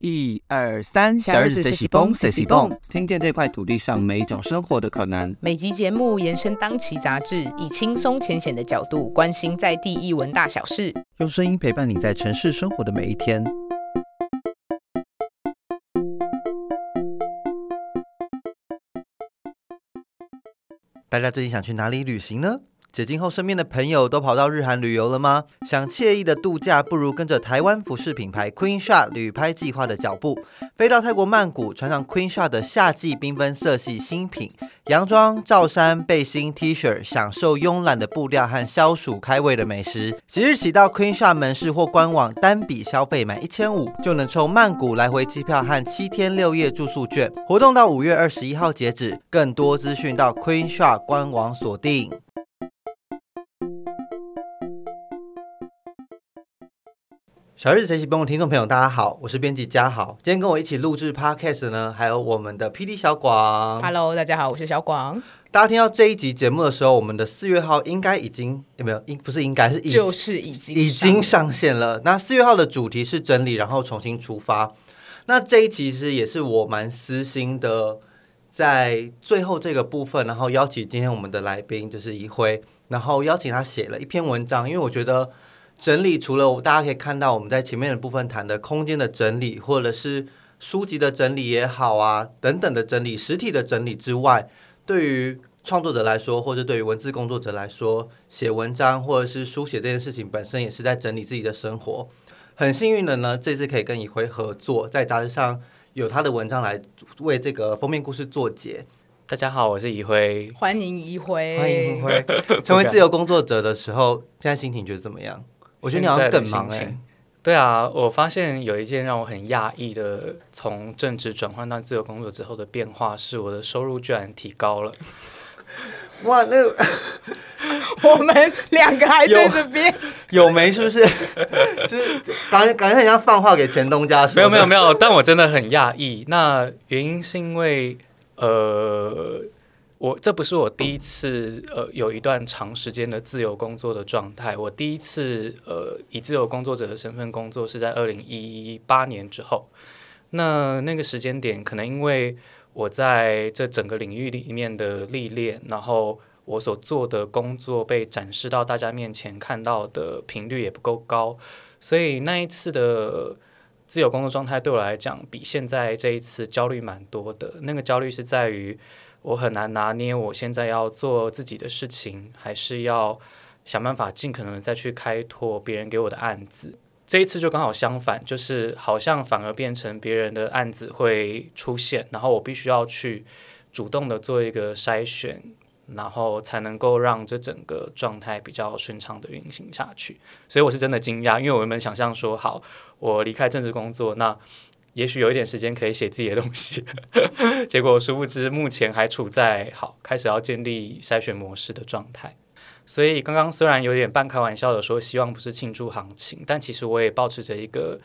一二三，小日子谁喜蹦谁喜蹦，听见这块土地上每一种生活的可能。每集节目延伸当期杂志，以轻松浅显的角度关心在地译文大小事，用声音陪伴你在城市生活的每一天。大家最近想去哪里旅行呢？解禁后，身边的朋友都跑到日韩旅游了吗？想惬意的度假，不如跟着台湾服饰品牌 Queen Shot 旅拍计划的脚步，飞到泰国曼谷，穿上 Queen Shot 的夏季缤纷色系新品洋装、罩衫、背心、T 恤，享受慵懒的布料和消暑开胃的美食。即日起到 Queen Shot 门市或官网单笔消费满一千五，就能抽曼谷来回机票和七天六夜住宿券。活动到五月二十一号截止，更多资讯到 Queen Shot 官网锁定。小日子学习帮的听众朋友，大家好，我是编辑嘉豪。今天跟我一起录制 podcast 呢，还有我们的 PD 小广。Hello，大家好，我是小广，大家听到这一集节目的时候，我们的四月号应该已经有没有？应不是应该是已就是已经已经上线了。那四月号的主题是整理，然后重新出发。那这一集其实也是我蛮私心的，在最后这个部分，然后邀请今天我们的来宾就是一辉，然后邀请他写了一篇文章，因为我觉得。整理除了大家可以看到我们在前面的部分谈的空间的整理，或者是书籍的整理也好啊，等等的整理、实体的整理之外，对于创作者来说，或者对于文字工作者来说，写文章或者是书写这件事情本身也是在整理自己的生活。很幸运的呢，这次可以跟一辉合作，在杂志上有他的文章来为这个封面故事做结。大 家好，我是怡辉，欢迎一辉，欢迎一辉。成为自由工作者的时候，现在心情觉得怎么样？我觉得你好像更忙哎、欸。对啊，我发现有一件让我很讶异的，从正职转换到自由工作之后的变化，是我的收入居然提高了。哇，那 我们两个还在这边有没？是不是？就是感觉感觉很像放话给前东家说。没有没有没有，但我真的很讶异。那原因是因为呃。我这不是我第一次呃有一段长时间的自由工作的状态。我第一次呃以自由工作者的身份工作是在二零一八年之后。那那个时间点，可能因为我在这整个领域里面的历练，然后我所做的工作被展示到大家面前看到的频率也不够高，所以那一次的自由工作状态对我来讲，比现在这一次焦虑蛮多的。那个焦虑是在于。我很难拿捏，我现在要做自己的事情，还是要想办法尽可能再去开拓别人给我的案子。这一次就刚好相反，就是好像反而变成别人的案子会出现，然后我必须要去主动的做一个筛选，然后才能够让这整个状态比较顺畅的运行下去。所以我是真的惊讶，因为我原本想象说，好，我离开正式工作，那。也许有一点时间可以写自己的东西，结果殊不知目前还处在好开始要建立筛选模式的状态。所以刚刚虽然有点半开玩笑的说希望不是庆祝行情，但其实我也保持着一个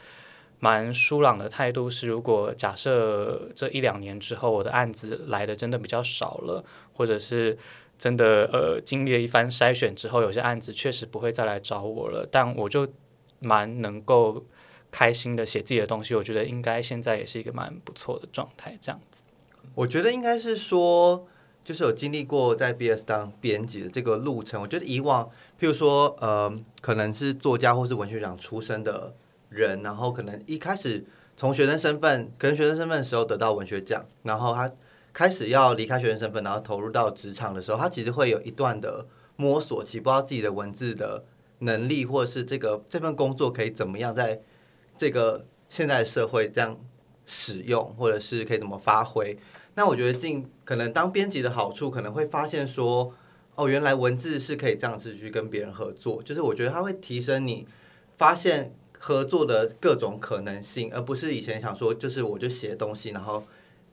蛮舒朗的态度，是如果假设这一两年之后我的案子来的真的比较少了，或者是真的呃经历了一番筛选之后，有些案子确实不会再来找我了，但我就蛮能够。开心的写自己的东西，我觉得应该现在也是一个蛮不错的状态。这样子，我觉得应该是说，就是有经历过在 BS 当编辑的这个路程。我觉得以往，譬如说，呃，可能是作家或是文学奖出身的人，然后可能一开始从学生身份，可能学生身份的时候得到文学奖，然后他开始要离开学生身份，然后投入到职场的时候，他其实会有一段的摸索期，不知道自己的文字的能力，或者是这个这份工作可以怎么样在。这个现在的社会这样使用，或者是可以怎么发挥？那我觉得进可能当编辑的好处，可能会发现说，哦，原来文字是可以这样子去跟别人合作。就是我觉得它会提升你发现合作的各种可能性，而不是以前想说，就是我就写东西，然后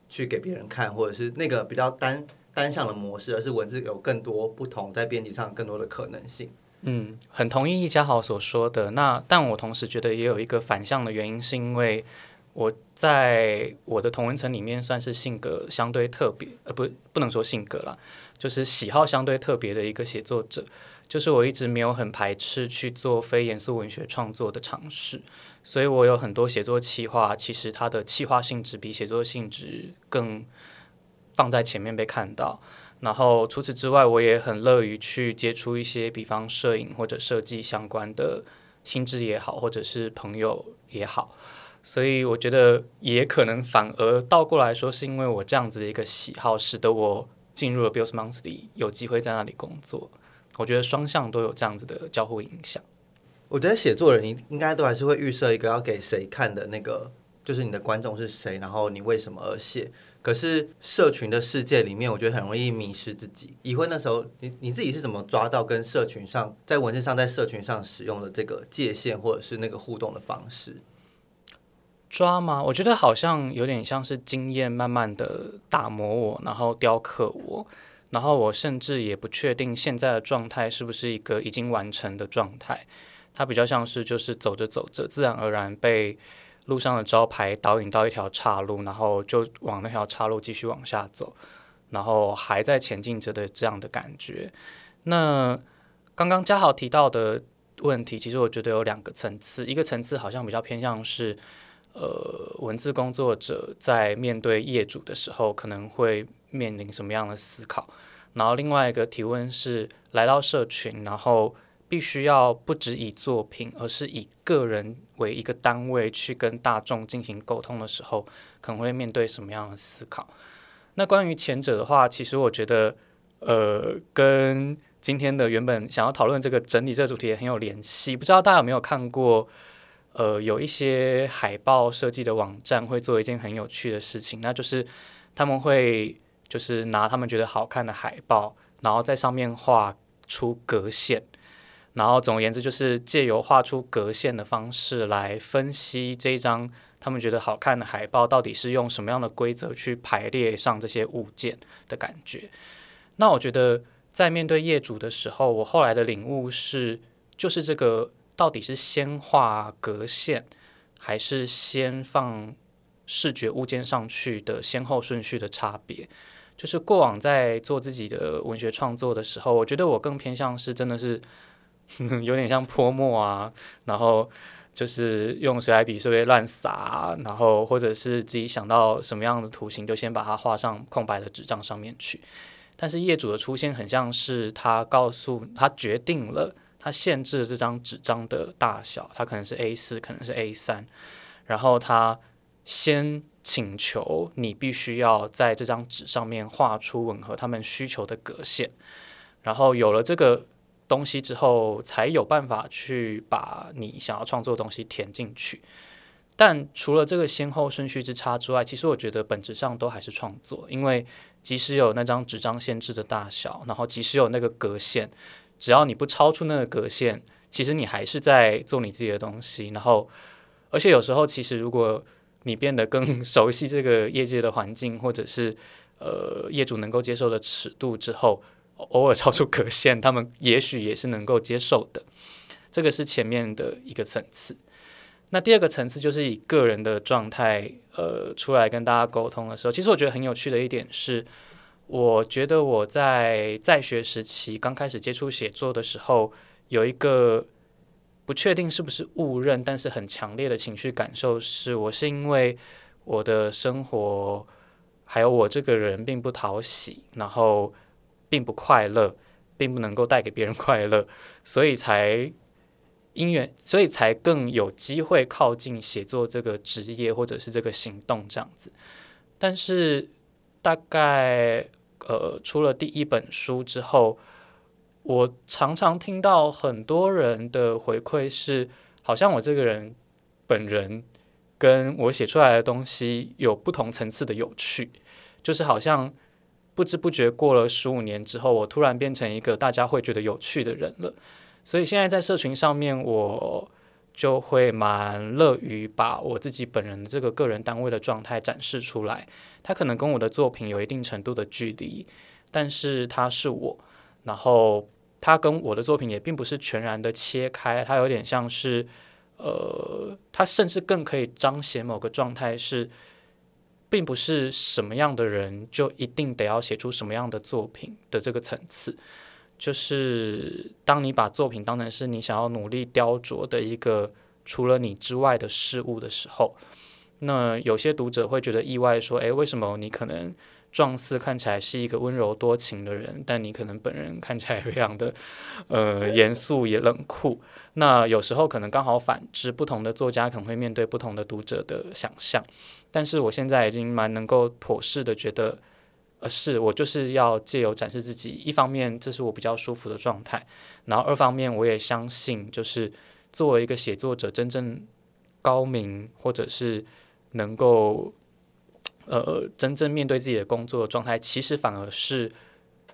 去给别人看，或者是那个比较单单向的模式，而是文字有更多不同，在编辑上更多的可能性。嗯，很同意易家豪所说的。那但我同时觉得也有一个反向的原因，是因为我在我的同文层里面算是性格相对特别，呃，不，不能说性格了，就是喜好相对特别的一个写作者。就是我一直没有很排斥去做非严肃文学创作的尝试。所以我有很多写作企划，其实它的企划性质比写作性质更放在前面被看到。然后除此之外，我也很乐于去接触一些，比方摄影或者设计相关的心智也好，或者是朋友也好。所以我觉得也可能反而倒过来说，是因为我这样子的一个喜好，使得我进入了 Bills Monthly，有机会在那里工作。我觉得双向都有这样子的交互影响。我觉得写作人应应该都还是会预设一个要给谁看的那个，就是你的观众是谁，然后你为什么而写。可是社群的世界里面，我觉得很容易迷失自己。已婚的时候，你你自己是怎么抓到跟社群上在文字上在社群上使用的这个界限，或者是那个互动的方式？抓吗？我觉得好像有点像是经验慢慢的打磨我，然后雕刻我，然后我甚至也不确定现在的状态是不是一个已经完成的状态。它比较像是就是走着走着，自然而然被。路上的招牌导引到一条岔路，然后就往那条岔路继续往下走，然后还在前进着的这样的感觉。那刚刚嘉豪提到的问题，其实我觉得有两个层次，一个层次好像比较偏向是，呃，文字工作者在面对业主的时候可能会面临什么样的思考，然后另外一个提问是来到社群，然后。必须要不只以作品，而是以个人为一个单位去跟大众进行沟通的时候，可能会面对什么样的思考？那关于前者的话，其实我觉得，呃，跟今天的原本想要讨论这个整理这个主题也很有联系。不知道大家有没有看过？呃，有一些海报设计的网站会做一件很有趣的事情，那就是他们会就是拿他们觉得好看的海报，然后在上面画出格线。然后总而言之，就是借由画出格线的方式来分析这一张他们觉得好看的海报，到底是用什么样的规则去排列上这些物件的感觉。那我觉得在面对业主的时候，我后来的领悟是，就是这个到底是先画格线，还是先放视觉物件上去的先后顺序的差别。就是过往在做自己的文学创作的时候，我觉得我更偏向是真的是。有点像泼墨啊，然后就是用水彩笔随便乱撒，然后或者是自己想到什么样的图形，就先把它画上空白的纸张上面去。但是业主的出现很像是他告诉他决定了，他限制了这张纸张的大小，它可能是 A 四，可能是 A 三，然后他先请求你必须要在这张纸上面画出吻合他们需求的格线，然后有了这个。东西之后，才有办法去把你想要创作的东西填进去。但除了这个先后顺序之差之外，其实我觉得本质上都还是创作。因为即使有那张纸张限制的大小，然后即使有那个格线，只要你不超出那个格线，其实你还是在做你自己的东西。然后，而且有时候，其实如果你变得更熟悉这个业界的环境，或者是呃业主能够接受的尺度之后。偶尔超出格线，他们也许也是能够接受的。这个是前面的一个层次。那第二个层次就是以个人的状态，呃，出来跟大家沟通的时候，其实我觉得很有趣的一点是，我觉得我在在学时期刚开始接触写作的时候，有一个不确定是不是误认，但是很强烈的情绪感受是，我是因为我的生活还有我这个人并不讨喜，然后。并不快乐，并不能够带给别人快乐，所以才因缘，所以才更有机会靠近写作这个职业或者是这个行动这样子。但是大概呃，出了第一本书之后，我常常听到很多人的回馈是，好像我这个人本人跟我写出来的东西有不同层次的有趣，就是好像。不知不觉过了十五年之后，我突然变成一个大家会觉得有趣的人了。所以现在在社群上面，我就会蛮乐于把我自己本人的这个个人单位的状态展示出来。他可能跟我的作品有一定程度的距离，但是他是我。然后他跟我的作品也并不是全然的切开，他有点像是，呃，他甚至更可以彰显某个状态是。并不是什么样的人就一定得要写出什么样的作品的这个层次，就是当你把作品当成是你想要努力雕琢的一个除了你之外的事物的时候，那有些读者会觉得意外，说：“诶，为什么你可能状似看起来是一个温柔多情的人，但你可能本人看起来非常的呃严肃也冷酷？”那有时候可能刚好反之，不同的作家可能会面对不同的读者的想象。但是我现在已经蛮能够妥适的觉得，呃，是我就是要借由展示自己，一方面这是我比较舒服的状态，然后二方面我也相信，就是作为一个写作者，真正高明或者是能够呃真正面对自己的工作状态，其实反而是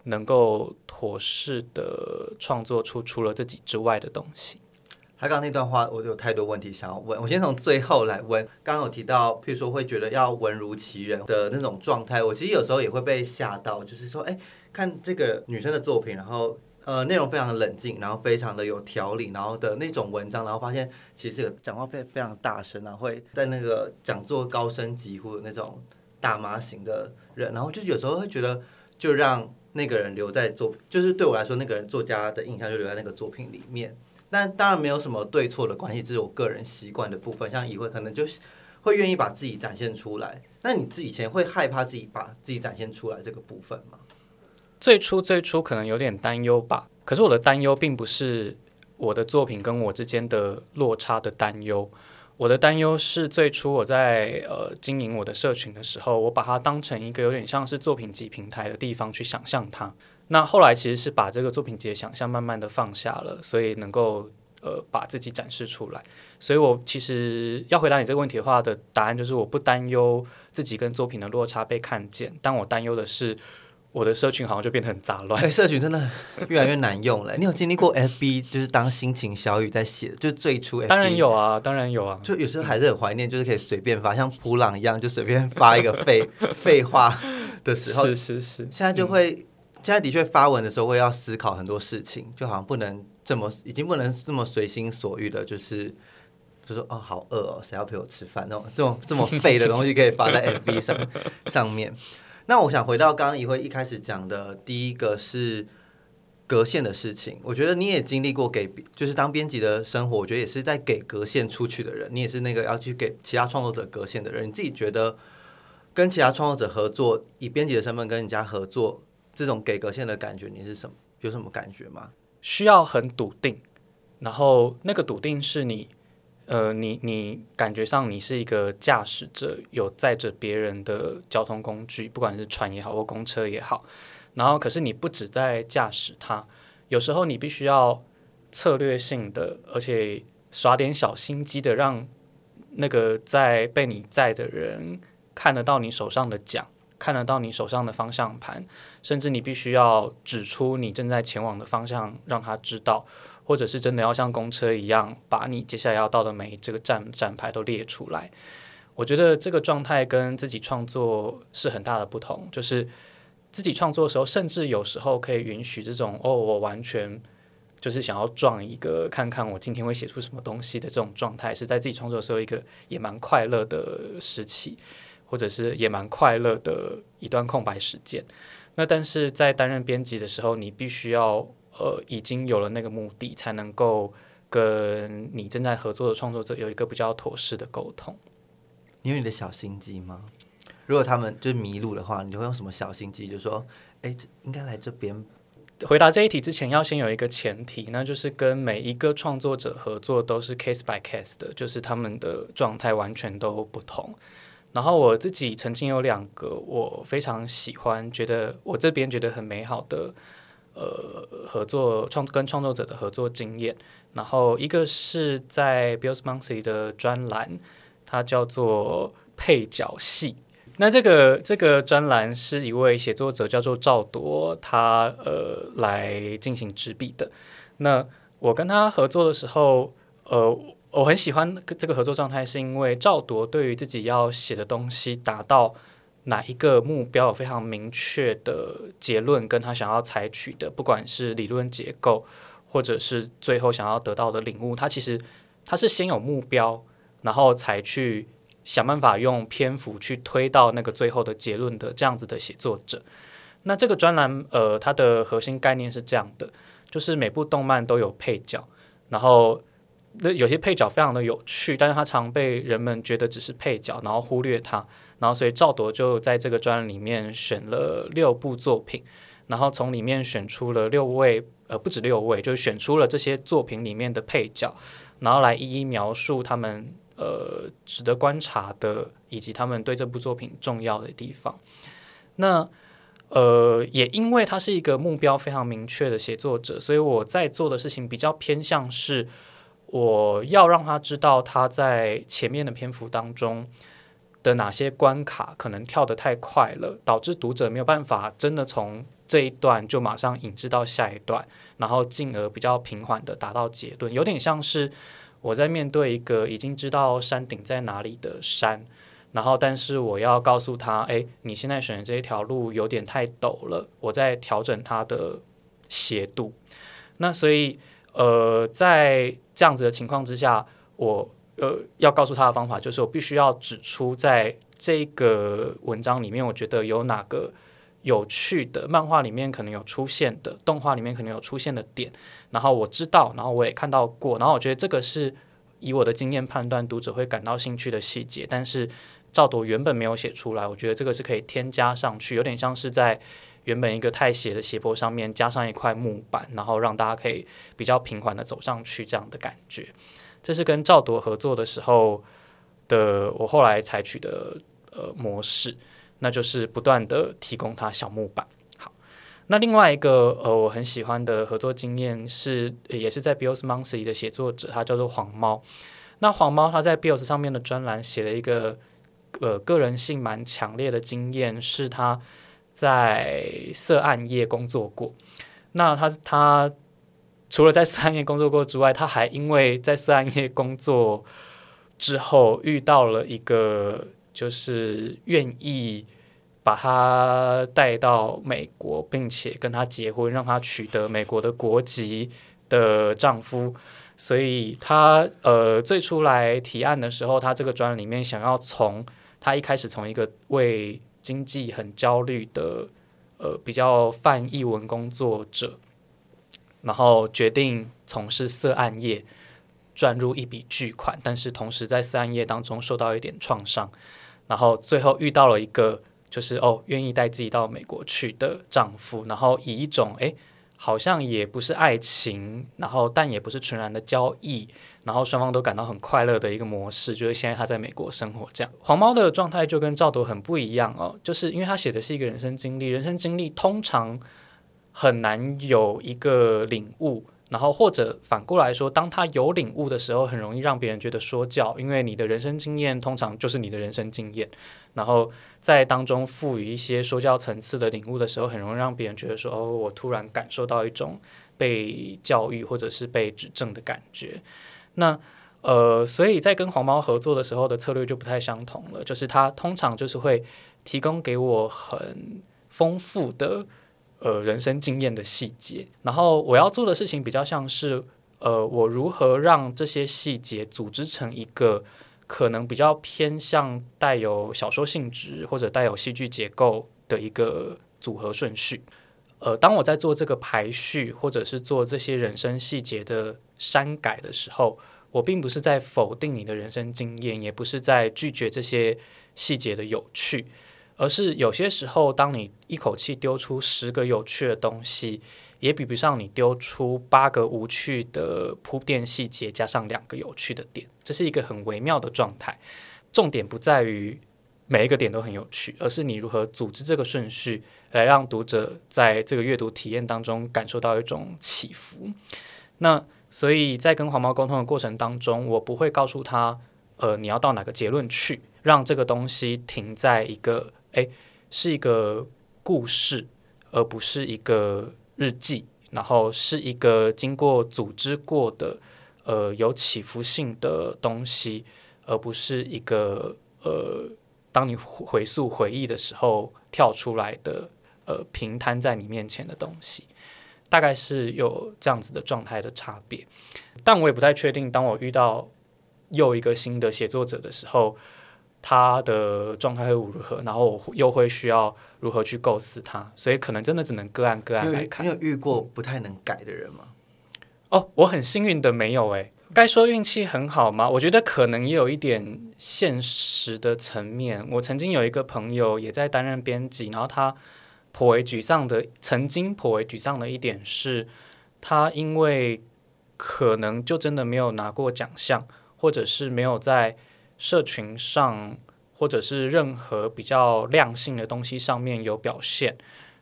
能够妥适的创作出除了自己之外的东西。他刚刚那段话，我有太多问题想要问。我先从最后来问。刚刚有提到，譬如说会觉得要文如其人的那种状态，我其实有时候也会被吓到。就是说，哎，看这个女生的作品，然后呃内容非常的冷静，然后非常的有条理，然后的那种文章，然后发现其实讲话非非常大声，然后会在那个讲座高声疾呼的那种大妈型的人，然后就是有时候会觉得，就让那个人留在作，就是对我来说，那个人作家的印象就留在那个作品里面。那当然没有什么对错的关系，这是我个人习惯的部分。像以会可能就是会愿意把自己展现出来。那你自己以前会害怕自己把自己展现出来这个部分吗？最初最初可能有点担忧吧。可是我的担忧并不是我的作品跟我之间的落差的担忧。我的担忧是最初我在呃经营我的社群的时候，我把它当成一个有点像是作品集平台的地方去想象它。那后来其实是把这个作品集的想象慢慢的放下了，所以能够呃把自己展示出来。所以我其实要回答你这个问题的话的答案就是我不担忧自己跟作品的落差被看见，但我担忧的是我的社群好像就变得很杂乱。哎，社群真的越来越难用了。你有经历过 FB 就是当心情小雨在写，就是最初当然有啊，当然有啊。就有时候还是很怀念，就是可以随便发，像普朗一样就随便发一个废 废话的时候。是是是，现在就会。现在的确发文的时候会要思考很多事情，就好像不能这么，已经不能这么随心所欲的，就是就说哦好饿哦，谁要陪我吃饭那种这种这么废的东西可以发在 FB 上 上面。那我想回到刚刚一会一开始讲的第一个是隔线的事情，我觉得你也经历过给就是当编辑的生活，我觉得也是在给隔线出去的人，你也是那个要去给其他创作者隔线的人，你自己觉得跟其他创作者合作，以编辑的身份跟人家合作。这种给格线的感觉，你是什么？有什么感觉吗？需要很笃定，然后那个笃定是你，呃，你你感觉上你是一个驾驶者，有载着别人的交通工具，不管是船也好或公车也好。然后，可是你不止在驾驶它，有时候你必须要策略性的，而且耍点小心机的，让那个在被你载的人看得到你手上的桨。看得到你手上的方向盘，甚至你必须要指出你正在前往的方向，让他知道，或者是真的要像公车一样，把你接下来要到的每这个站站牌都列出来。我觉得这个状态跟自己创作是很大的不同，就是自己创作的时候，甚至有时候可以允许这种哦，我完全就是想要撞一个，看看我今天会写出什么东西的这种状态，是在自己创作的时候一个也蛮快乐的时期。或者是也蛮快乐的一段空白时间，那但是在担任编辑的时候，你必须要呃已经有了那个目的，才能够跟你正在合作的创作者有一个比较妥适的沟通。你有你的小心机吗？如果他们就是迷路的话，你会用什么小心机？就说，哎，应该来这边。回答这一题之前，要先有一个前提，那就是跟每一个创作者合作都是 case by case 的，就是他们的状态完全都不同。然后我自己曾经有两个我非常喜欢，觉得我这边觉得很美好的呃合作创跟创作者的合作经验。然后一个是在 Bill's Monthly 的专栏，它叫做配角戏。那这个这个专栏是一位写作者叫做赵铎，他呃来进行执笔的。那我跟他合作的时候，呃。我很喜欢这个合作状态，是因为赵铎对于自己要写的东西达到哪一个目标有非常明确的结论，跟他想要采取的，不管是理论结构，或者是最后想要得到的领悟，他其实他是先有目标，然后才去想办法用篇幅去推到那个最后的结论的这样子的写作者。那这个专栏，呃，它的核心概念是这样的，就是每部动漫都有配角，然后。那有些配角非常的有趣，但是他常被人们觉得只是配角，然后忽略他。然后所以赵铎就在这个专栏里面选了六部作品，然后从里面选出了六位，呃，不止六位，就选出了这些作品里面的配角，然后来一一描述他们呃值得观察的，以及他们对这部作品重要的地方。那呃，也因为他是一个目标非常明确的写作者，所以我在做的事情比较偏向是，我要让他知道他在前面的篇幅当中的哪些关卡可能跳得太快了，导致读者没有办法真的从这一段就马上引致到下一段，然后进而比较平缓的达到结论，有点像是我在面对一个已经知道山顶在哪里的山。然后，但是我要告诉他，哎，你现在选的这一条路有点太陡了，我在调整它的斜度。那所以，呃，在这样子的情况之下，我呃要告诉他的方法就是，我必须要指出在这个文章里面，我觉得有哪个有趣的漫画里面可能有出现的，动画里面可能有出现的点，然后我知道，然后我也看到过，然后我觉得这个是以我的经验判断读者会感到兴趣的细节，但是。赵铎原本没有写出来，我觉得这个是可以添加上去，有点像是在原本一个太斜的斜坡上面加上一块木板，然后让大家可以比较平缓的走上去这样的感觉。这是跟赵铎合作的时候的我后来采取的呃模式，那就是不断的提供他小木板。好，那另外一个呃我很喜欢的合作经验是，也是在 Bios Monthly 的写作者，他叫做黄猫。那黄猫他在 Bios 上面的专栏写了一个。呃，个人性蛮强烈的经验是他在涉案业工作过。那他他除了在涉案业工作过之外，他还因为在涉案业工作之后遇到了一个就是愿意把他带到美国，并且跟他结婚，让他取得美国的国籍的丈夫。所以他呃最初来提案的时候，他这个专里面想要从他一开始从一个为经济很焦虑的呃比较泛译文工作者，然后决定从事色案业，赚入一笔巨款，但是同时在色案业当中受到一点创伤，然后最后遇到了一个就是哦愿意带自己到美国去的丈夫，然后以一种诶好像也不是爱情，然后但也不是纯然的交易。然后双方都感到很快乐的一个模式，就是现在他在美国生活这样。黄猫的状态就跟赵铎很不一样哦，就是因为他写的是一个人生经历，人生经历通常很难有一个领悟，然后或者反过来说，当他有领悟的时候，很容易让别人觉得说教，因为你的人生经验通常就是你的人生经验，然后在当中赋予一些说教层次的领悟的时候，很容易让别人觉得说哦，我突然感受到一种被教育或者是被指正的感觉。那呃，所以在跟黄毛合作的时候的策略就不太相同了，就是他通常就是会提供给我很丰富的呃人生经验的细节，然后我要做的事情比较像是呃，我如何让这些细节组织成一个可能比较偏向带有小说性质或者带有戏剧结构的一个组合顺序。呃，当我在做这个排序或者是做这些人生细节的。删改的时候，我并不是在否定你的人生经验，也不是在拒绝这些细节的有趣，而是有些时候，当你一口气丢出十个有趣的东西，也比不上你丢出八个无趣的铺垫细节加上两个有趣的点。这是一个很微妙的状态。重点不在于每一个点都很有趣，而是你如何组织这个顺序，来让读者在这个阅读体验当中感受到一种起伏。那所以在跟黄毛沟通的过程当中，我不会告诉他，呃，你要到哪个结论去，让这个东西停在一个，哎，是一个故事，而不是一个日记，然后是一个经过组织过的，呃，有起伏性的东西，而不是一个，呃，当你回溯回忆的时候跳出来的，呃，平摊在你面前的东西。大概是有这样子的状态的差别，但我也不太确定。当我遇到又一个新的写作者的时候，他的状态会如何？然后我又会需要如何去构思他？所以可能真的只能个案个案来看。你有遇过不太能改的人吗？哦，我很幸运的没有诶。该说运气很好吗？我觉得可能也有一点现实的层面。我曾经有一个朋友也在担任编辑，然后他颇为沮丧的，曾经颇为沮丧的一点是，他因为可能就真的没有拿过奖项，或者是没有在社群上，或者是任何比较量性的东西上面有表现，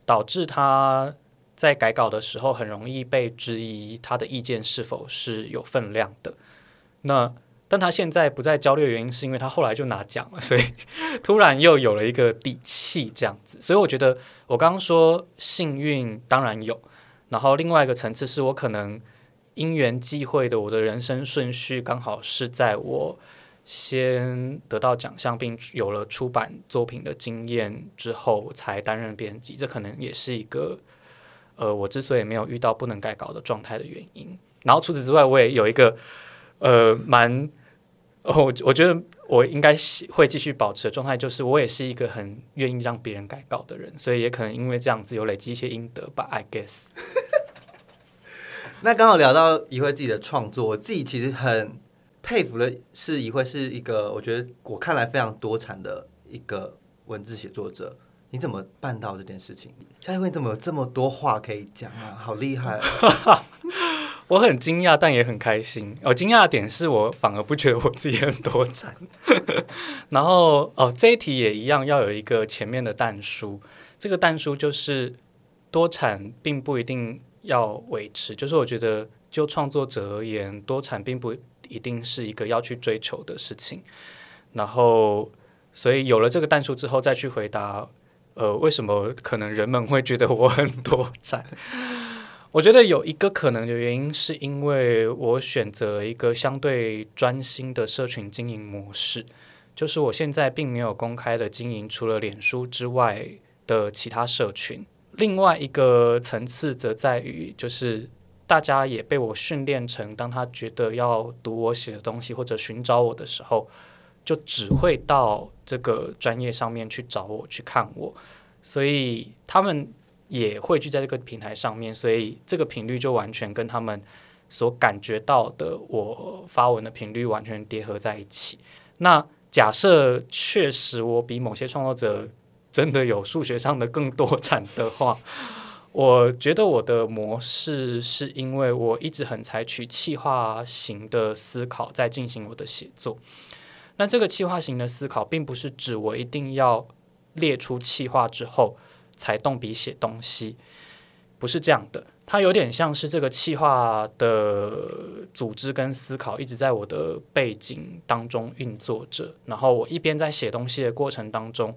导致他。在改稿的时候，很容易被质疑他的意见是否是有分量的。那但他现在不再焦虑的原因，是因为他后来就拿奖了，所以突然又有了一个底气，这样子。所以我觉得，我刚刚说幸运当然有，然后另外一个层次是我可能因缘际会的，我的人生顺序刚好是在我先得到奖项，并有了出版作品的经验之后，才担任编辑。这可能也是一个。呃，我之所以没有遇到不能改稿的状态的原因，然后除此之外，我也有一个呃蛮，我我觉得我应该会继续保持的状态，就是我也是一个很愿意让别人改稿的人，所以也可能因为这样子有累积一些阴德吧，I guess。那刚好聊到一会自己的创作，我自己其实很佩服的是一会是一个我觉得我看来非常多产的一个文字写作者。你怎么办到这件事情？夏一辉怎么有这么多话可以讲啊？好厉害！我很惊讶，但也很开心。我惊讶的点是我反而不觉得我自己很多产。然后哦，这一题也一样，要有一个前面的淡书。这个淡书就是多产并不一定要维持。就是我觉得，就创作者而言，多产并不一定是一个要去追求的事情。然后，所以有了这个淡出之后，再去回答。呃，为什么可能人们会觉得我很多赞？我觉得有一个可能的原因，是因为我选择了一个相对专心的社群经营模式，就是我现在并没有公开的经营除了脸书之外的其他社群。另外一个层次则在于，就是大家也被我训练成，当他觉得要读我写的东西或者寻找我的时候。就只会到这个专业上面去找我去看我，所以他们也会聚在这个平台上面，所以这个频率就完全跟他们所感觉到的我发文的频率完全叠合在一起。那假设确实我比某些创作者真的有数学上的更多产的话，我觉得我的模式是因为我一直很采取气化型的思考在进行我的写作。那这个气化型的思考，并不是指我一定要列出气化之后才动笔写东西，不是这样的。它有点像是这个气化的组织跟思考一直在我的背景当中运作着，然后我一边在写东西的过程当中，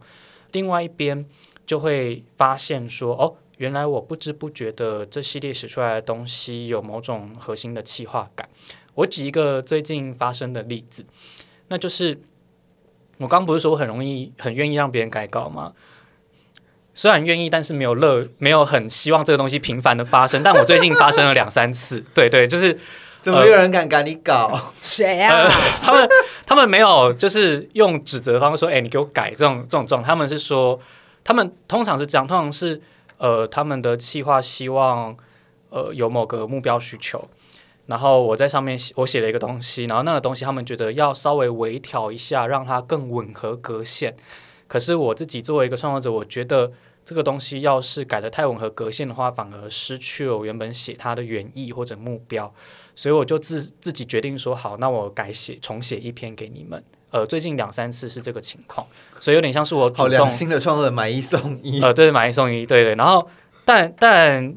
另外一边就会发现说，哦，原来我不知不觉的这系列写出来的东西有某种核心的气化感。我举一个最近发生的例子。那就是我刚不是说我很容易很愿意让别人改稿吗？虽然愿意，但是没有乐，没有很希望这个东西频繁的发生。但我最近发生了两三次，对对，就是怎么有人敢改你稿？谁啊？他们他们没有，就是用指责方说：“哎，你给我改这种这种状。”他们是说，他们通常是这样，通常是呃，他们的企划希望呃有某个目标需求。然后我在上面写，我写了一个东西，然后那个东西他们觉得要稍微微调一下，让它更吻合格线。可是我自己作为一个创作者，我觉得这个东西要是改的太吻合格线的话，反而失去了我原本写它的原意或者目标。所以我就自自己决定说，好，那我改写重写一篇给你们。呃，最近两三次是这个情况，所以有点像是我主动新的创作者买一送一。呃，对，买一送一，对对。然后，但但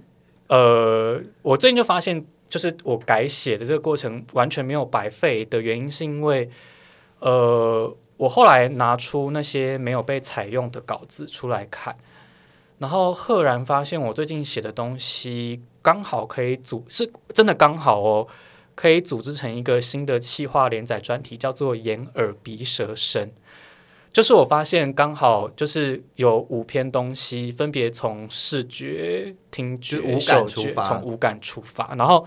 呃，我最近就发现。就是我改写的这个过程完全没有白费的原因，是因为，呃，我后来拿出那些没有被采用的稿子出来看，然后赫然发现我最近写的东西刚好可以组，是真的刚好哦，可以组织成一个新的气化连载专题，叫做“眼耳鼻舌身”。就是我发现刚好就是有五篇东西，分别从视觉、听觉、五感出发，从五感出发。然后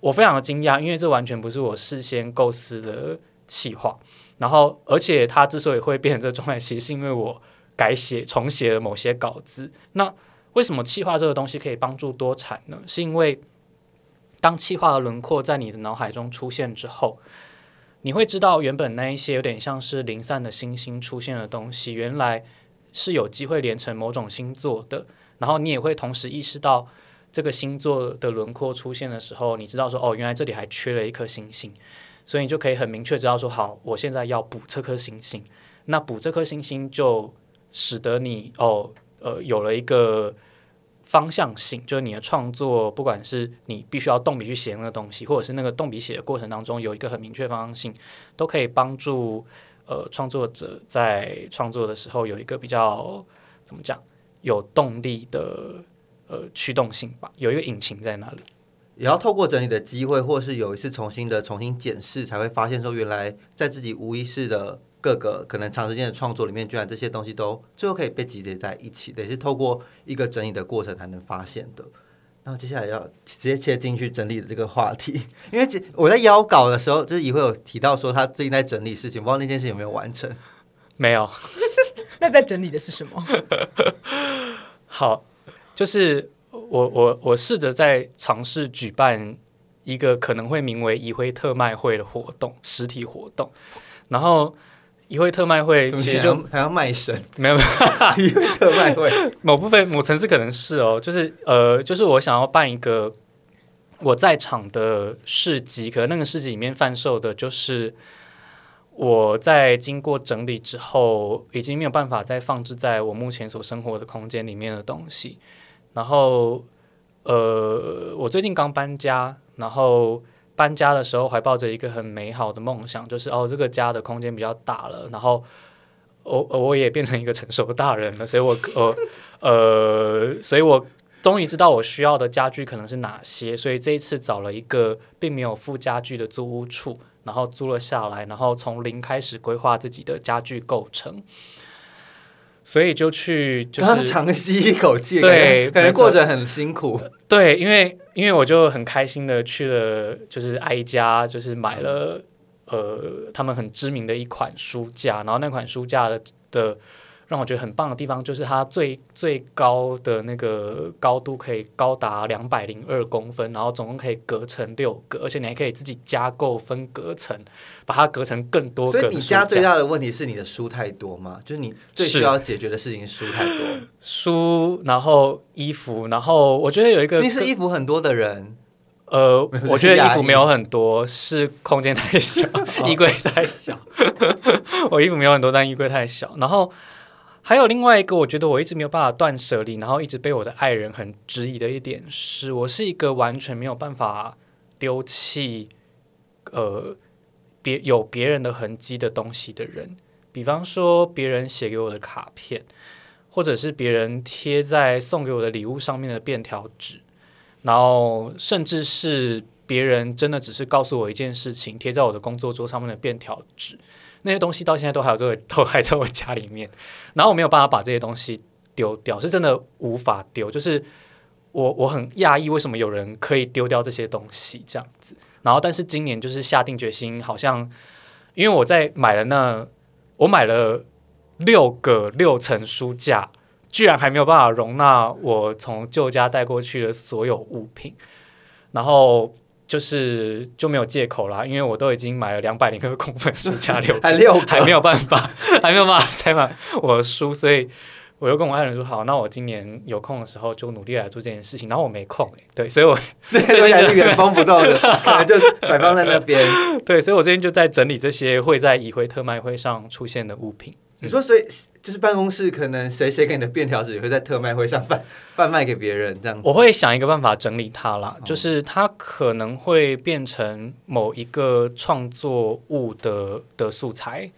我非常的惊讶，因为这完全不是我事先构思的企划。然后，而且它之所以会变成这个状态，其实是因为我改写、重写了某些稿子。那为什么企划这个东西可以帮助多产呢？是因为当气化的轮廓在你的脑海中出现之后，你会知道原本那一些有点像是零散的星星出现的东西，原来是有机会连成某种星座的。然后你也会同时意识到，这个星座的轮廓出现的时候，你知道说哦，原来这里还缺了一颗星星，所以你就可以很明确知道说，好，我现在要补这颗星星。那补这颗星星就使得你哦，呃，有了一个方向性，就是你的创作，不管是你必须要动笔去写那个东西，或者是那个动笔写的过程当中有一个很明确方向性，都可以帮助呃创作者在创作的时候有一个比较怎么讲？有动力的呃驱动性吧，有一个引擎在那里。也要透过整理的机会，或是有一次重新的重新检视，才会发现说，原来在自己无意识的各个可能长时间的创作里面，居然这些东西都最后可以被集结在一起，也是透过一个整理的过程才能发现的。那接下来要直接切进去整理的这个话题，因为我在邀稿的时候，就是也会有提到说他最近在整理事情，不知道那件事有没有完成？没有。那在整理的是什么？好，就是我我我试着在尝试举办一个可能会名为“移辉特卖会”的活动，实体活动。然后“移辉特卖会”其实就还要卖身，没有没有“ 移辉特卖会” 某部分某层次可能是哦，就是呃，就是我想要办一个我在场的市集，可能那个市集里面贩售的就是。我在经过整理之后，已经没有办法再放置在我目前所生活的空间里面的东西。然后，呃，我最近刚搬家，然后搬家的时候怀抱着一个很美好的梦想，就是哦，这个家的空间比较大了，然后我我也变成一个成熟的大人了，所以我 呃呃，所以我终于知道我需要的家具可能是哪些，所以这一次找了一个并没有附家具的租屋处。然后租了下来，然后从零开始规划自己的家具构成，所以就去就是长吸一口气，对，感觉过着很辛苦。对，因为因为我就很开心的去了，就是爱家，就是买了呃他们很知名的一款书架，然后那款书架的的。让我觉得很棒的地方就是它最最高的那个高度可以高达两百零二公分，然后总共可以隔成六格，而且你还可以自己加购分隔层，把它隔成更多。所以你家最大的问题是你的书太多吗？就是你最需要解决的事情书太多，书，然后衣服，然后我觉得有一个你是衣服很多的人，呃，我觉得衣服没有很多，是空间太小，衣柜太小。我衣服没有很多，但衣柜太小，然后。还有另外一个，我觉得我一直没有办法断舍离，然后一直被我的爱人很质疑的一点是，我是一个完全没有办法丢弃，呃，别有别人的痕迹的东西的人。比方说，别人写给我的卡片，或者是别人贴在送给我的礼物上面的便条纸，然后甚至是别人真的只是告诉我一件事情，贴在我的工作桌上面的便条纸。那些东西到现在都还有在，都还在我家里面。然后我没有办法把这些东西丢掉，是真的无法丢。就是我我很讶异，为什么有人可以丢掉这些东西这样子。然后，但是今年就是下定决心，好像因为我在买了那，我买了六个六层书架，居然还没有办法容纳我从旧家带过去的所有物品，然后。就是就没有借口啦，因为我都已经买了两百零二公分书架六，还六还没有办法，还没有办法塞满我的书，所以我又跟我爱人说好，那我今年有空的时候就努力来做这件事情。然后我没空对，所以我这些东西还是原封不动的，可能就摆放在那边。对，所以我最近就在整理这些会在议会特卖会上出现的物品。你说，所以就是办公室可能谁写给你的便条纸也会在特卖会上贩贩卖给别人，这样。我会想一个办法整理它啦，就是它可能会变成某一个创作物的的素材，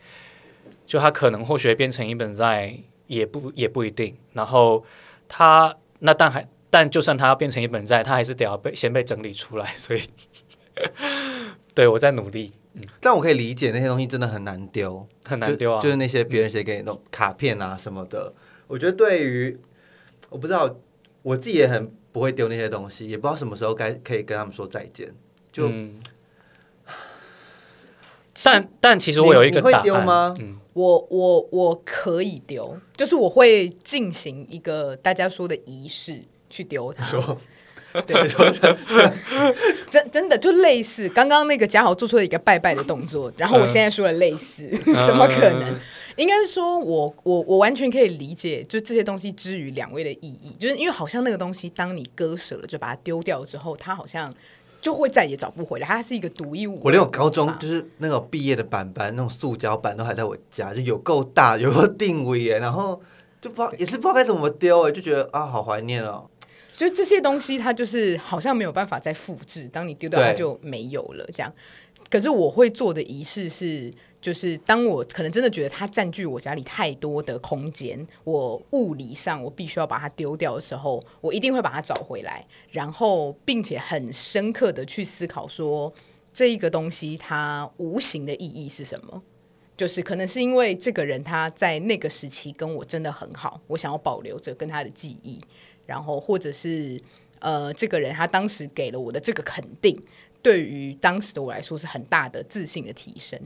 就它可能或许变成一本在，也不也不一定。然后它那但还但就算它要变成一本在，它还是得要被先被整理出来。所以，对我在努力。但我可以理解那些东西真的很难丢，很难丢啊！就是那些别人写给你的卡片啊什么的，我觉得对于我不知道，我自己也很不会丢那些东西，也不知道什么时候该可以跟他们说再见。就，但但其实我有一个你会丢吗？嗯，我我我可以丢，就是我会进行一个大家说的仪式去丢它。对，真真的 就类似刚刚那个嘉豪做出了一个拜拜的动作，然后我现在说了类似，怎么可能？应该是说我我我完全可以理解，就这些东西之于两位的意义，就是因为好像那个东西，当你割舍了，就把它丢掉之后，它好像就会再也找不回来，它是一个独一无二。我连我高中就是那种毕业的板板，那种塑胶板都还在我家，就有够大，有够定位耶，然后就不知道也是不知道该怎么丢哎，就觉得啊，好怀念哦。就这些东西，它就是好像没有办法再复制，当你丢掉它就没有了这样。可是我会做的仪式是。就是当我可能真的觉得它占据我家里太多的空间，我物理上我必须要把它丢掉的时候，我一定会把它找回来，然后并且很深刻的去思考说这一个东西它无形的意义是什么。就是可能是因为这个人他在那个时期跟我真的很好，我想要保留着跟他的记忆，然后或者是呃这个人他当时给了我的这个肯定，对于当时的我来说是很大的自信的提升。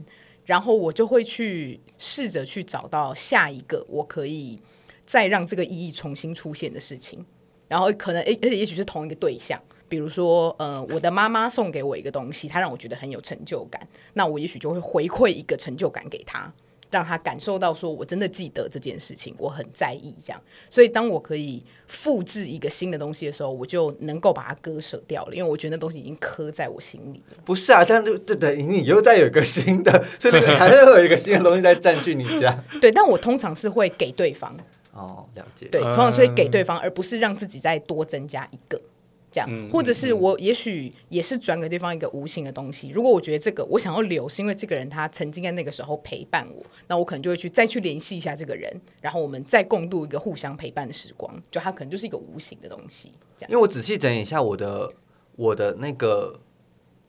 然后我就会去试着去找到下一个我可以再让这个意义重新出现的事情，然后可能诶，而且也许是同一个对象，比如说呃，我的妈妈送给我一个东西，她让我觉得很有成就感，那我也许就会回馈一个成就感给她。让他感受到说，我真的记得这件事情，我很在意这样。所以，当我可以复制一个新的东西的时候，我就能够把它割舍掉了，因为我觉得那东西已经刻在我心里了。不是啊，这样就就等于你又再有一个新的，所以还是会有一个新的东西在占据你家。对，但我通常是会给对方。哦，了解。对，通常是会给对方，而不是让自己再多增加一个。这样，或者是我也许也是转给对方一个无形的东西。如果我觉得这个我想要留，是因为这个人他曾经在那个时候陪伴我，那我可能就会去再去联系一下这个人，然后我们再共度一个互相陪伴的时光。就他可能就是一个无形的东西。这样，因为我仔细整理一下我的我的那个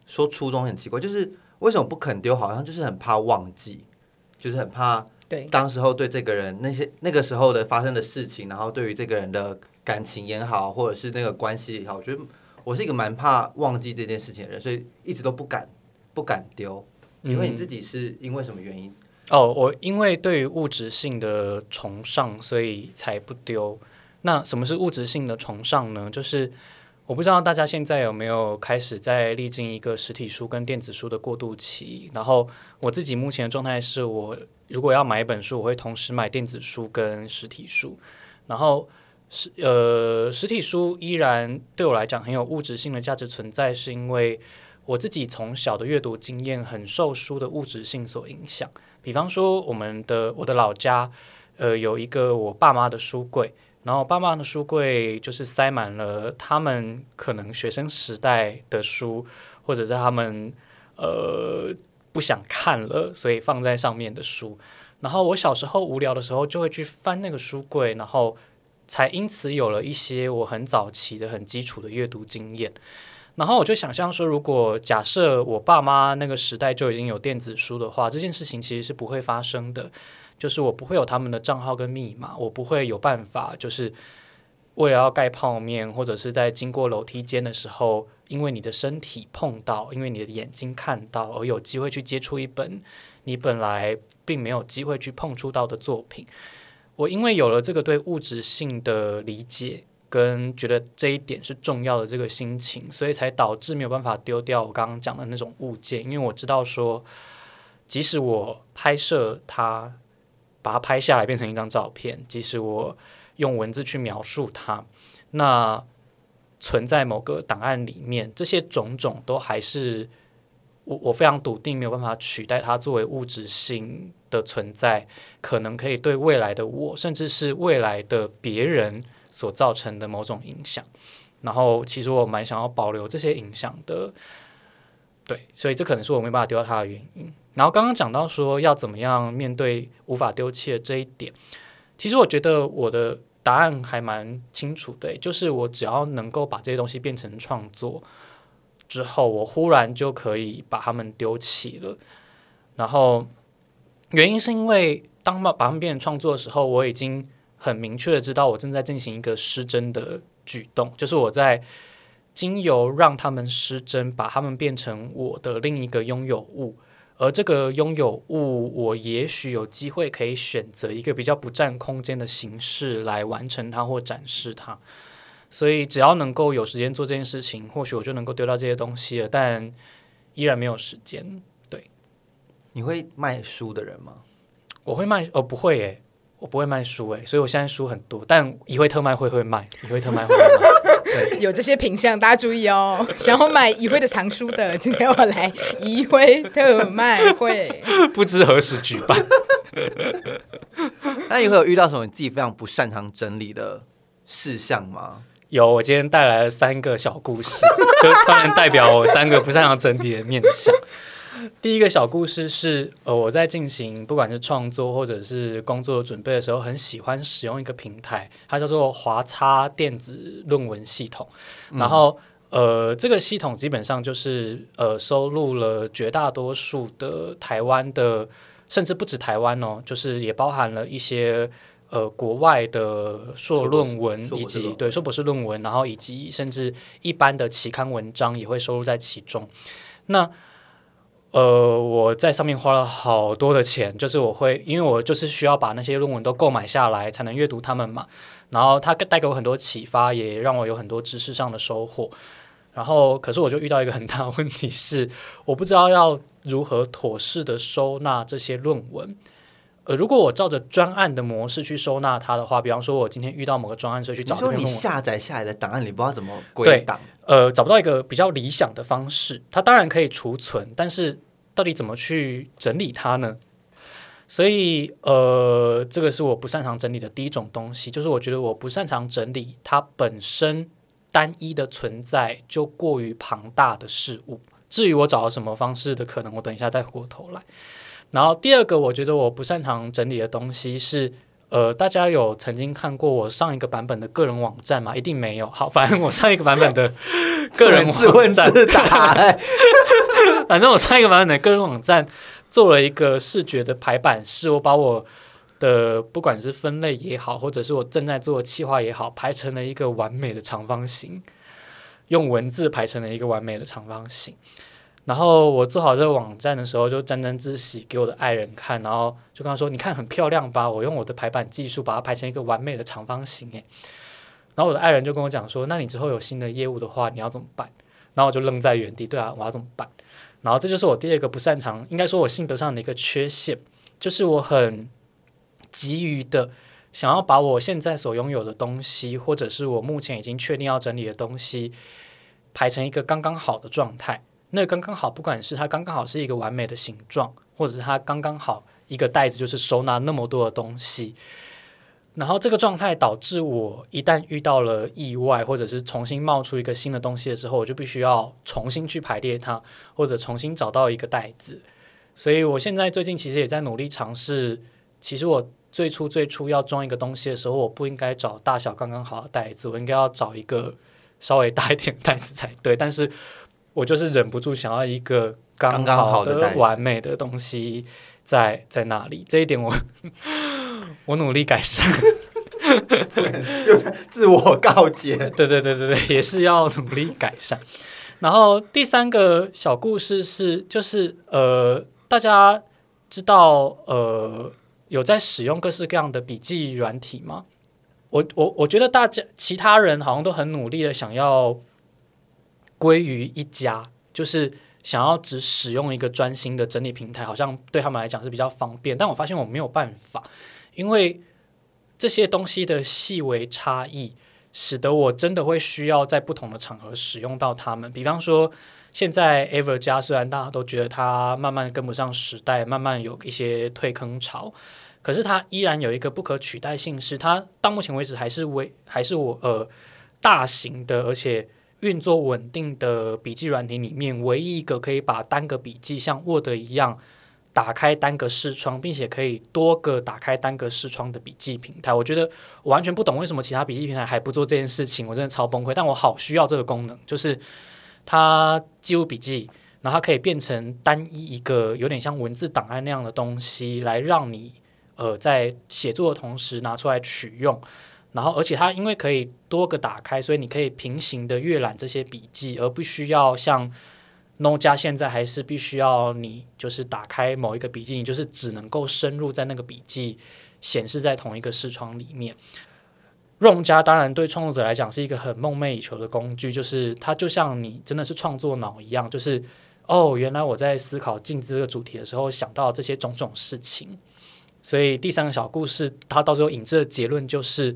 说初衷很奇怪，就是为什么不肯丢？好像就是很怕忘记，就是很怕对当时候对这个人那些那个时候的发生的事情，然后对于这个人的。感情也好，或者是那个关系也好，我觉得我是一个蛮怕忘记这件事情的人，所以一直都不敢不敢丢。因为你自己是因为什么原因？哦，我因为对于物质性的崇尚，所以才不丢。那什么是物质性的崇尚呢？就是我不知道大家现在有没有开始在历经一个实体书跟电子书的过渡期。然后我自己目前的状态是我如果要买一本书，我会同时买电子书跟实体书，然后。实呃，实体书依然对我来讲很有物质性的价值存在，是因为我自己从小的阅读经验很受书的物质性所影响。比方说，我们的我的老家，呃，有一个我爸妈的书柜，然后爸妈的书柜就是塞满了他们可能学生时代的书，或者是他们呃不想看了，所以放在上面的书。然后我小时候无聊的时候，就会去翻那个书柜，然后。才因此有了一些我很早期的很基础的阅读经验，然后我就想象说，如果假设我爸妈那个时代就已经有电子书的话，这件事情其实是不会发生的。就是我不会有他们的账号跟密码，我不会有办法，就是为了要盖泡面或者是在经过楼梯间的时候，因为你的身体碰到，因为你的眼睛看到，而有机会去接触一本你本来并没有机会去碰触到的作品。我因为有了这个对物质性的理解，跟觉得这一点是重要的这个心情，所以才导致没有办法丢掉我刚刚讲的那种物件。因为我知道说，即使我拍摄它，把它拍下来变成一张照片，即使我用文字去描述它，那存在某个档案里面，这些种种都还是我我非常笃定没有办法取代它作为物质性。的存在可能可以对未来的我，甚至是未来的别人所造成的某种影响。然后，其实我蛮想要保留这些影响的。对，所以这可能是我没办法丢掉它的原因。然后刚刚讲到说要怎么样面对无法丢弃的这一点，其实我觉得我的答案还蛮清楚的，就是我只要能够把这些东西变成创作之后，我忽然就可以把它们丢弃了。然后。原因是因为当把它们变成创作的时候，我已经很明确的知道我正在进行一个失真的举动，就是我在经由让他们失真，把它们变成我的另一个拥有物，而这个拥有物，我也许有机会可以选择一个比较不占空间的形式来完成它或展示它。所以只要能够有时间做这件事情，或许我就能够丢掉这些东西了，但依然没有时间。对，你会卖书的人吗？我会卖，哦，不会耶，我不会卖书诶，所以我现在书很多，但以会特卖会会卖，以会特卖会会卖。对，有这些品相，大家注意哦。想要买怡辉的藏书的，今天我来怡辉特卖会。不知何时举办。那你会有遇到什么你自己非常不擅长整理的事项吗？有，我今天带来了三个小故事，就当然代表我三个不擅长整体的面相。第一个小故事是，呃，我在进行不管是创作或者是工作准备的时候，很喜欢使用一个平台，它叫做华差电子论文系统。然后，呃，这个系统基本上就是呃，收录了绝大多数的台湾的，甚至不止台湾哦，就是也包含了一些呃国外的硕论文，以及对硕博士论文，然后以及甚至一般的期刊文章也会收录在其中。那呃，我在上面花了好多的钱，就是我会，因为我就是需要把那些论文都购买下来，才能阅读他们嘛。然后它带给我很多启发，也让我有很多知识上的收获。然后，可是我就遇到一个很大的问题是，我不知道要如何妥适的收纳这些论文。呃，如果我照着专案的模式去收纳它的话，比方说，我今天遇到某个专案，所以去找这篇论文，下载下来的档案你不知道怎么归档。呃，找不到一个比较理想的方式。它当然可以储存，但是到底怎么去整理它呢？所以，呃，这个是我不擅长整理的第一种东西，就是我觉得我不擅长整理它本身单一的存在就过于庞大的事物。至于我找到什么方式的可能，我等一下再回过头来。然后第二个，我觉得我不擅长整理的东西是，呃，大家有曾经看过我上一个版本的个人网站吗？一定没有。好，反正我上一个版本的 个人网站，反正我上一个版本的个人网站做了一个视觉的排版，是我把我的不管是分类也好，或者是我正在做的企划也好，排成了一个完美的长方形，用文字排成了一个完美的长方形。然后我做好这个网站的时候，就沾沾自喜给我的爱人看，然后就跟他说：“你看很漂亮吧？我用我的排版技术把它排成一个完美的长方形。”诶，然后我的爱人就跟我讲说：“那你之后有新的业务的话，你要怎么办？”然后我就愣在原地，对啊，我要怎么办？然后这就是我第二个不擅长，应该说我性格上的一个缺陷，就是我很急于的想要把我现在所拥有的东西，或者是我目前已经确定要整理的东西，排成一个刚刚好的状态。那刚刚好，不管是它刚刚好是一个完美的形状，或者是它刚刚好一个袋子就是收纳那么多的东西，然后这个状态导致我一旦遇到了意外，或者是重新冒出一个新的东西的时候，我就必须要重新去排列它，或者重新找到一个袋子。所以我现在最近其实也在努力尝试。其实我最初最初要装一个东西的时候，我不应该找大小刚刚好的袋子，我应该要找一个稍微大一点袋子才对。但是我就是忍不住想要一个刚刚好的完美的东西在在那里，这一点我 我努力改善，自我告诫，对对对对对，也是要努力改善。然后第三个小故事是，就是呃，大家知道呃有在使用各式各样的笔记软体吗？我我我觉得大家其他人好像都很努力的想要。归于一家，就是想要只使用一个专心的整理平台，好像对他们来讲是比较方便。但我发现我没有办法，因为这些东西的细微差异，使得我真的会需要在不同的场合使用到它们。比方说，现在 Ever 家虽然大家都觉得它慢慢跟不上时代，慢慢有一些退坑潮，可是它依然有一个不可取代性，是它到目前为止还是为还是我呃大型的，而且。运作稳定的笔记软体里面，唯一一个可以把单个笔记像 Word 一样打开单个视窗，并且可以多个打开单个视窗的笔记平台。我觉得我完全不懂为什么其他笔记平台还不做这件事情，我真的超崩溃。但我好需要这个功能，就是它记录笔记，然后它可以变成单一一个有点像文字档案那样的东西，来让你呃在写作的同时拿出来取用。然后，而且它因为可以多个打开，所以你可以平行的阅览这些笔记，而不需要像 No 加现在还是必须要你就是打开某一个笔记，你就是只能够深入在那个笔记显示在同一个视窗里面。Rom 家当然对创作者来讲是一个很梦寐以求的工具，就是它就像你真的是创作脑一样，就是哦，原来我在思考镜子这个主题的时候想到这些种种事情。所以第三个小故事，它到最后引致的结论就是，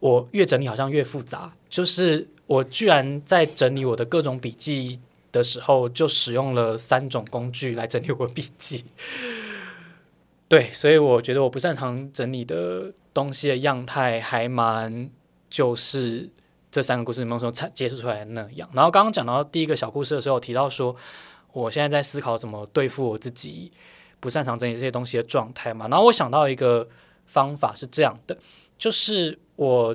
我越整理好像越复杂，就是我居然在整理我的各种笔记的时候，就使用了三种工具来整理我笔记。对，所以我觉得我不擅长整理的东西的样态还蛮就是这三个故事里面所揭示出来的那样。然后刚刚讲到第一个小故事的时候，提到说我现在在思考怎么对付我自己不擅长整理这些东西的状态嘛。然后我想到一个方法是这样的，就是我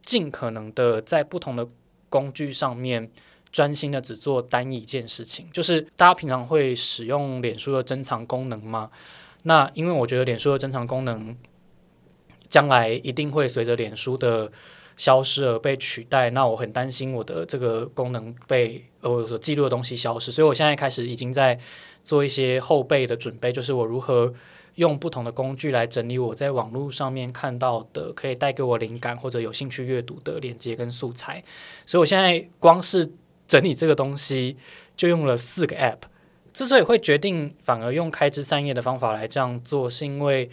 尽可能的在不同的工具上面专心的只做单一件事情。就是大家平常会使用脸书的珍藏功能吗？那因为我觉得脸书的珍藏功能将来一定会随着脸书的消失而被取代，那我很担心我的这个功能被呃所记录的东西消失，所以我现在开始已经在做一些后备的准备，就是我如何用不同的工具来整理我在网络上面看到的可以带给我灵感或者有兴趣阅读的链接跟素材，所以我现在光是整理这个东西就用了四个 App。之所以会决定反而用开枝散叶的方法来这样做，是因为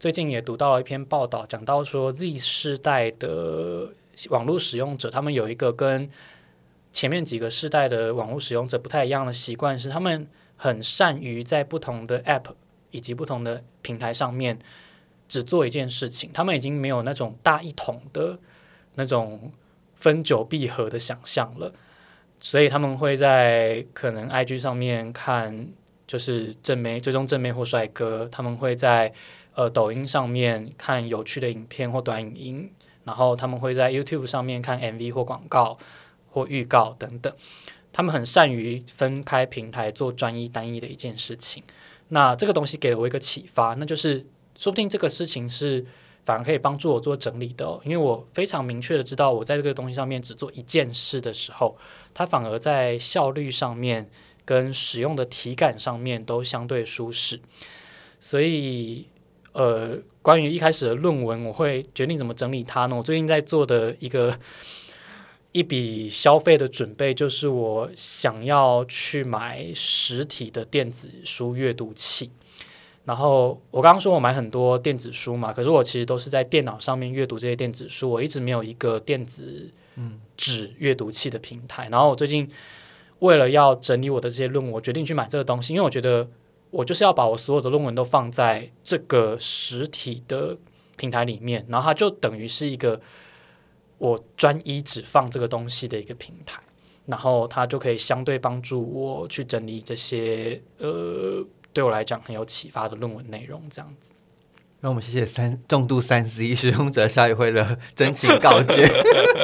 最近也读到了一篇报道，讲到说 Z 世代的网络使用者，他们有一个跟前面几个世代的网络使用者不太一样的习惯，是他们很善于在不同的 App 以及不同的平台上面只做一件事情，他们已经没有那种大一统的那种分久必合的想象了。所以他们会在可能 IG 上面看，就是正妹最终正妹或帅哥，他们会在呃抖音上面看有趣的影片或短影音，然后他们会在 YouTube 上面看 MV 或广告或预告等等。他们很善于分开平台做专一单一的一件事情。那这个东西给了我一个启发，那就是说不定这个事情是。反而可以帮助我做整理的，因为我非常明确的知道，我在这个东西上面只做一件事的时候，它反而在效率上面跟使用的体感上面都相对舒适。所以，呃，关于一开始的论文，我会决定怎么整理它呢？我最近在做的一个一笔消费的准备，就是我想要去买实体的电子书阅读器。然后我刚刚说我买很多电子书嘛，可是我其实都是在电脑上面阅读这些电子书，我一直没有一个电子纸阅读器的平台。然后我最近为了要整理我的这些论文，我决定去买这个东西，因为我觉得我就是要把我所有的论文都放在这个实体的平台里面，然后它就等于是一个我专一只放这个东西的一个平台，然后它就可以相对帮助我去整理这些呃。对我来讲很有启发的论文内容，这样子。让我们谢谢三重度三 C 使用者夏宇辉的真情告诫。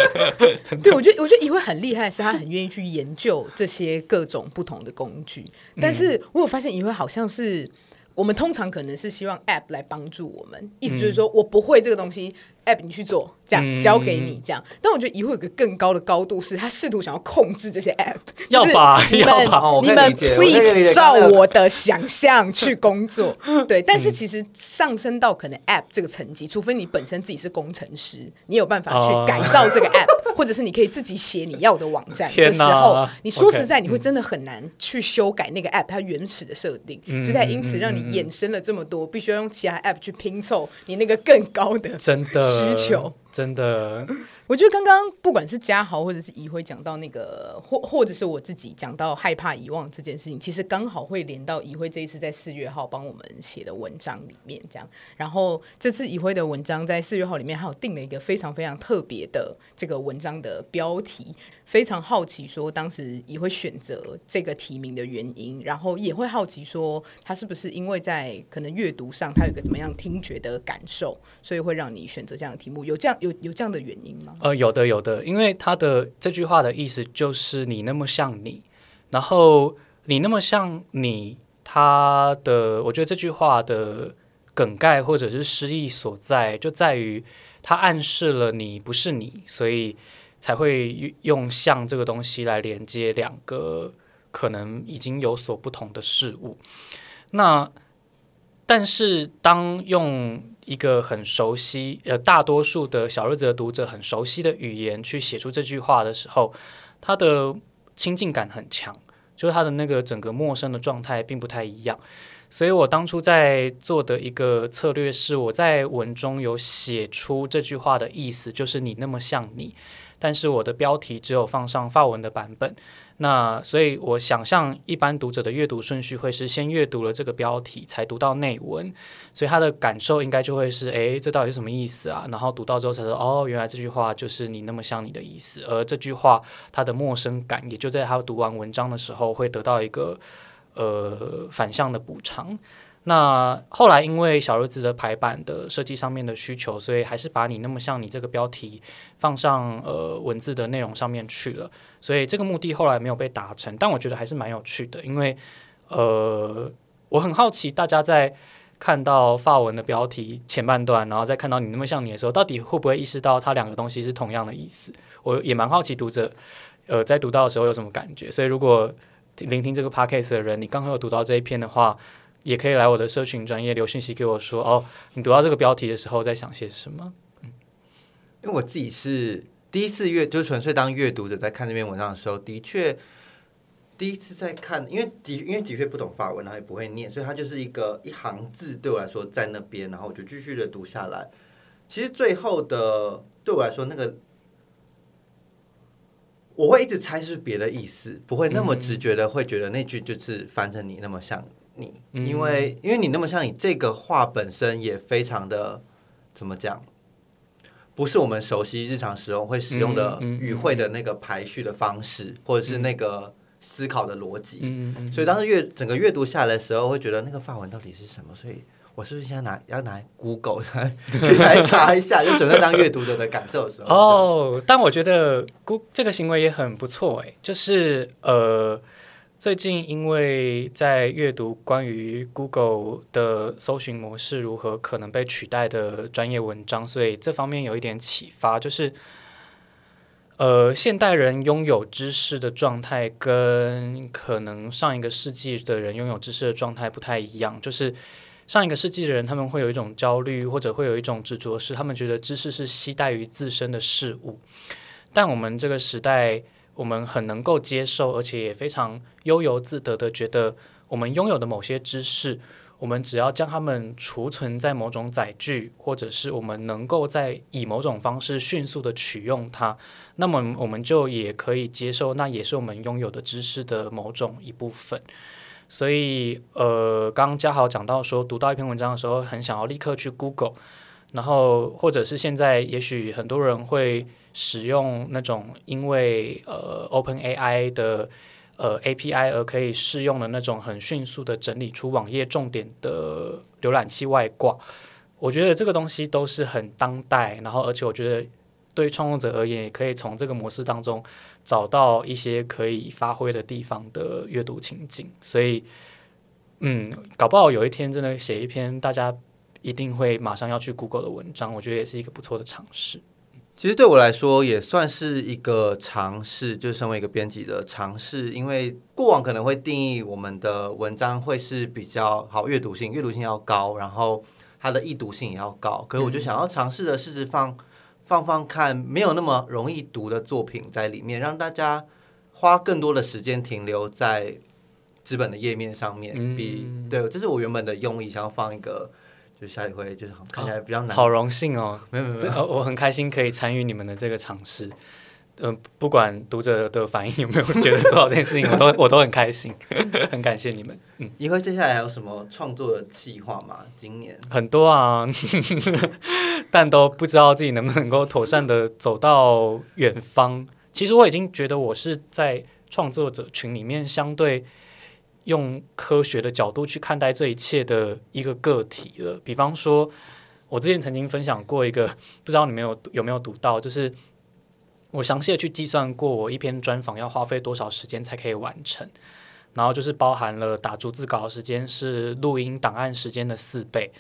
对，我觉得我觉得宇辉很厉害，是他很愿意去研究这些各种不同的工具。但是我有发现宇辉好像是我们通常可能是希望 App 来帮助我们，意思就是说我不会这个东西。App 你去做，这样交给你这样，但我觉得以后有个更高的高度，是他试图想要控制这些 app，要把你们你们 please 照我的想象去工作，对，但是其实上升到可能 app 这个层级，除非你本身自己是工程师，你有办法去改造这个 app，或者是你可以自己写你要的网站的时候，你说实在你会真的很难去修改那个 app 它原始的设定，就在因此让你衍生了这么多，必须要用其他 app 去拼凑你那个更高的真的。需求。真的，我觉得刚刚不管是嘉豪或者是怡辉讲到那个，或或者是我自己讲到害怕遗忘这件事情，其实刚好会连到怡辉这一次在四月号帮我们写的文章里面，这样。然后这次怡辉的文章在四月号里面还有定了一个非常非常特别的这个文章的标题。非常好奇，说当时怡辉选择这个提名的原因，然后也会好奇说他是不是因为在可能阅读上他有个怎么样听觉的感受，所以会让你选择这样的题目？有这样有有这样的原因吗？呃，有的有的，因为他的这句话的意思就是你那么像你，然后你那么像你，他的我觉得这句话的梗概或者是诗意所在，就在于它暗示了你不是你，所以。才会用像这个东西来连接两个可能已经有所不同的事物。那但是当用一个很熟悉，呃，大多数的小日子的读者很熟悉的语言去写出这句话的时候，他的亲近感很强，就是他的那个整个陌生的状态并不太一样。所以我当初在做的一个策略是，我在文中有写出这句话的意思，就是你那么像你，但是我的标题只有放上发文的版本。那所以，我想象一般读者的阅读顺序会是先阅读了这个标题，才读到内文，所以他的感受应该就会是：诶，这到底是什么意思啊？然后读到之后才说：哦，原来这句话就是你那么像你的意思。而这句话它的陌生感，也就在他读完文章的时候会得到一个呃反向的补偿。那后来因为小日子的排版的设计上面的需求，所以还是把你那么像你这个标题放上呃文字的内容上面去了。所以这个目的后来没有被达成，但我觉得还是蛮有趣的，因为呃，我很好奇大家在看到发文的标题前半段，然后再看到你那么像你的时候，到底会不会意识到它两个东西是同样的意思？我也蛮好奇读者呃在读到的时候有什么感觉。所以如果 聆听这个 podcast 的人，你刚好有读到这一篇的话，也可以来我的社群专业留信息给我说哦，你读到这个标题的时候在想些什么？嗯，因为我自己是。第一次阅就纯粹当阅读者在看这篇文章的时候，的确第一次在看，因为的因为的确不懂法文，然后也不会念，所以它就是一个一行字对我来说在那边，然后我就继续的读下来。其实最后的对我来说，那个我会一直猜是别的意思，不会那么直觉的会觉得那句就是翻成你那么像你，因为因为你那么像你这个话本身也非常的怎么讲？不是我们熟悉日常使用会使用的语汇的那个排序的方式，或者是那个思考的逻辑。所以当时阅整个阅读下来的时候，会觉得那个范文到底是什么？所以我是不是现在拿要拿 Google 去来查一下，就准备当阅读者的感受的时候？哦，但我觉得 Google 这个行为也很不错哎，就是呃。最近因为在阅读关于 Google 的搜寻模式如何可能被取代的专业文章，所以这方面有一点启发，就是呃，现代人拥有知识的状态跟可能上一个世纪的人拥有知识的状态不太一样。就是上一个世纪的人，他们会有一种焦虑，或者会有一种执着，是他们觉得知识是期待于自身的事物，但我们这个时代。我们很能够接受，而且也非常悠游自得的觉得，我们拥有的某些知识，我们只要将它们储存在某种载具，或者是我们能够在以某种方式迅速的取用它，那么我们就也可以接受，那也是我们拥有的知识的某种一部分。所以，呃，刚刚嘉豪讲到说，读到一篇文章的时候，很想要立刻去 Google，然后或者是现在，也许很多人会。使用那种因为呃 Open AI 的呃 API 而可以适用的那种很迅速的整理出网页重点的浏览器外挂，我觉得这个东西都是很当代，然后而且我觉得对创作者而言，也可以从这个模式当中找到一些可以发挥的地方的阅读情景，所以嗯，搞不好有一天真的写一篇大家一定会马上要去 Google 的文章，我觉得也是一个不错的尝试。其实对我来说也算是一个尝试，就是身为一个编辑的尝试。因为过往可能会定义我们的文章会是比较好阅读性，阅读性要高，然后它的易读性也要高。可是我就想要尝试的试试放放放看，没有那么容易读的作品在里面，让大家花更多的时间停留在纸本的页面上面。比对，这是我原本的用意，想要放一个。就下一回就是看起来比较难，好荣幸哦！没有没有，我很开心可以参与你们的这个尝试。嗯，不管读者的反应有没有觉得做好这件事情，我都 我都很开心，很感谢你们。嗯，因为接下来还有什么创作的计划吗？今年很多啊，但都不知道自己能不能够妥善的走到远方。其实我已经觉得我是在创作者群里面相对。用科学的角度去看待这一切的一个个体了。比方说，我之前曾经分享过一个，不知道你们有有没有读到，就是我详细的去计算过，我一篇专访要花费多少时间才可以完成，然后就是包含了打逐字稿时间是录音档案时间的四倍。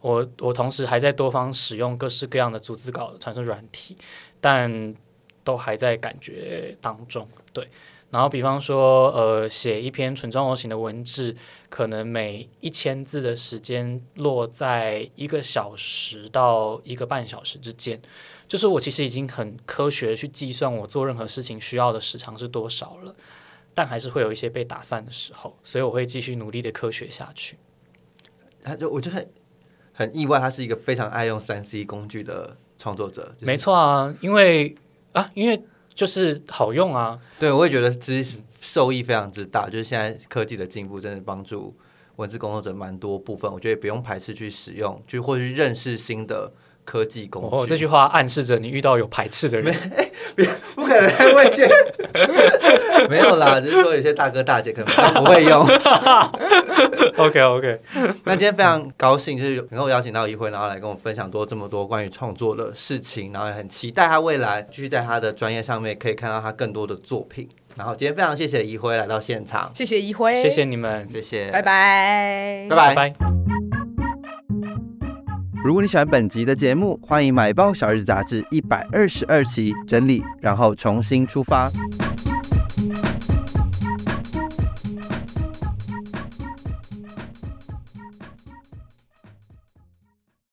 我我同时还在多方使用各式各样的逐字稿传输软体，但都还在感觉当中。对。然后比方说，呃，写一篇纯装模型的文字，可能每一千字的时间落在一个小时到一个半小时之间。就是我其实已经很科学的去计算我做任何事情需要的时长是多少了，但还是会有一些被打散的时候，所以我会继续努力的科学下去。他就我就很很意外，他是一个非常爱用三 C 工具的创作者。就是没错啊，因为啊，因为就是好用啊。对，我也觉得其实受益非常之大，就是现在科技的进步真的帮助文字工作者蛮多部分，我觉得也不用排斥去使用，去或者去认识新的科技工具。哦，这句话暗示着你遇到有排斥的人。不可能会见，没有啦，只是说有些大哥大姐可能不会用。OK OK，那今天非常高兴，就是能够邀请到一辉，然后来跟我们分享多这么多关于创作的事情，然后也很期待他未来继续在他的专业上面可以看到他更多的作品。然后今天非常谢谢一辉来到现场，谢谢一辉，谢谢，你们，谢谢，拜拜，拜拜拜。如果你喜欢本集的节目，欢迎买爆《小日子》杂志一百二十二期整理，然后重新出发。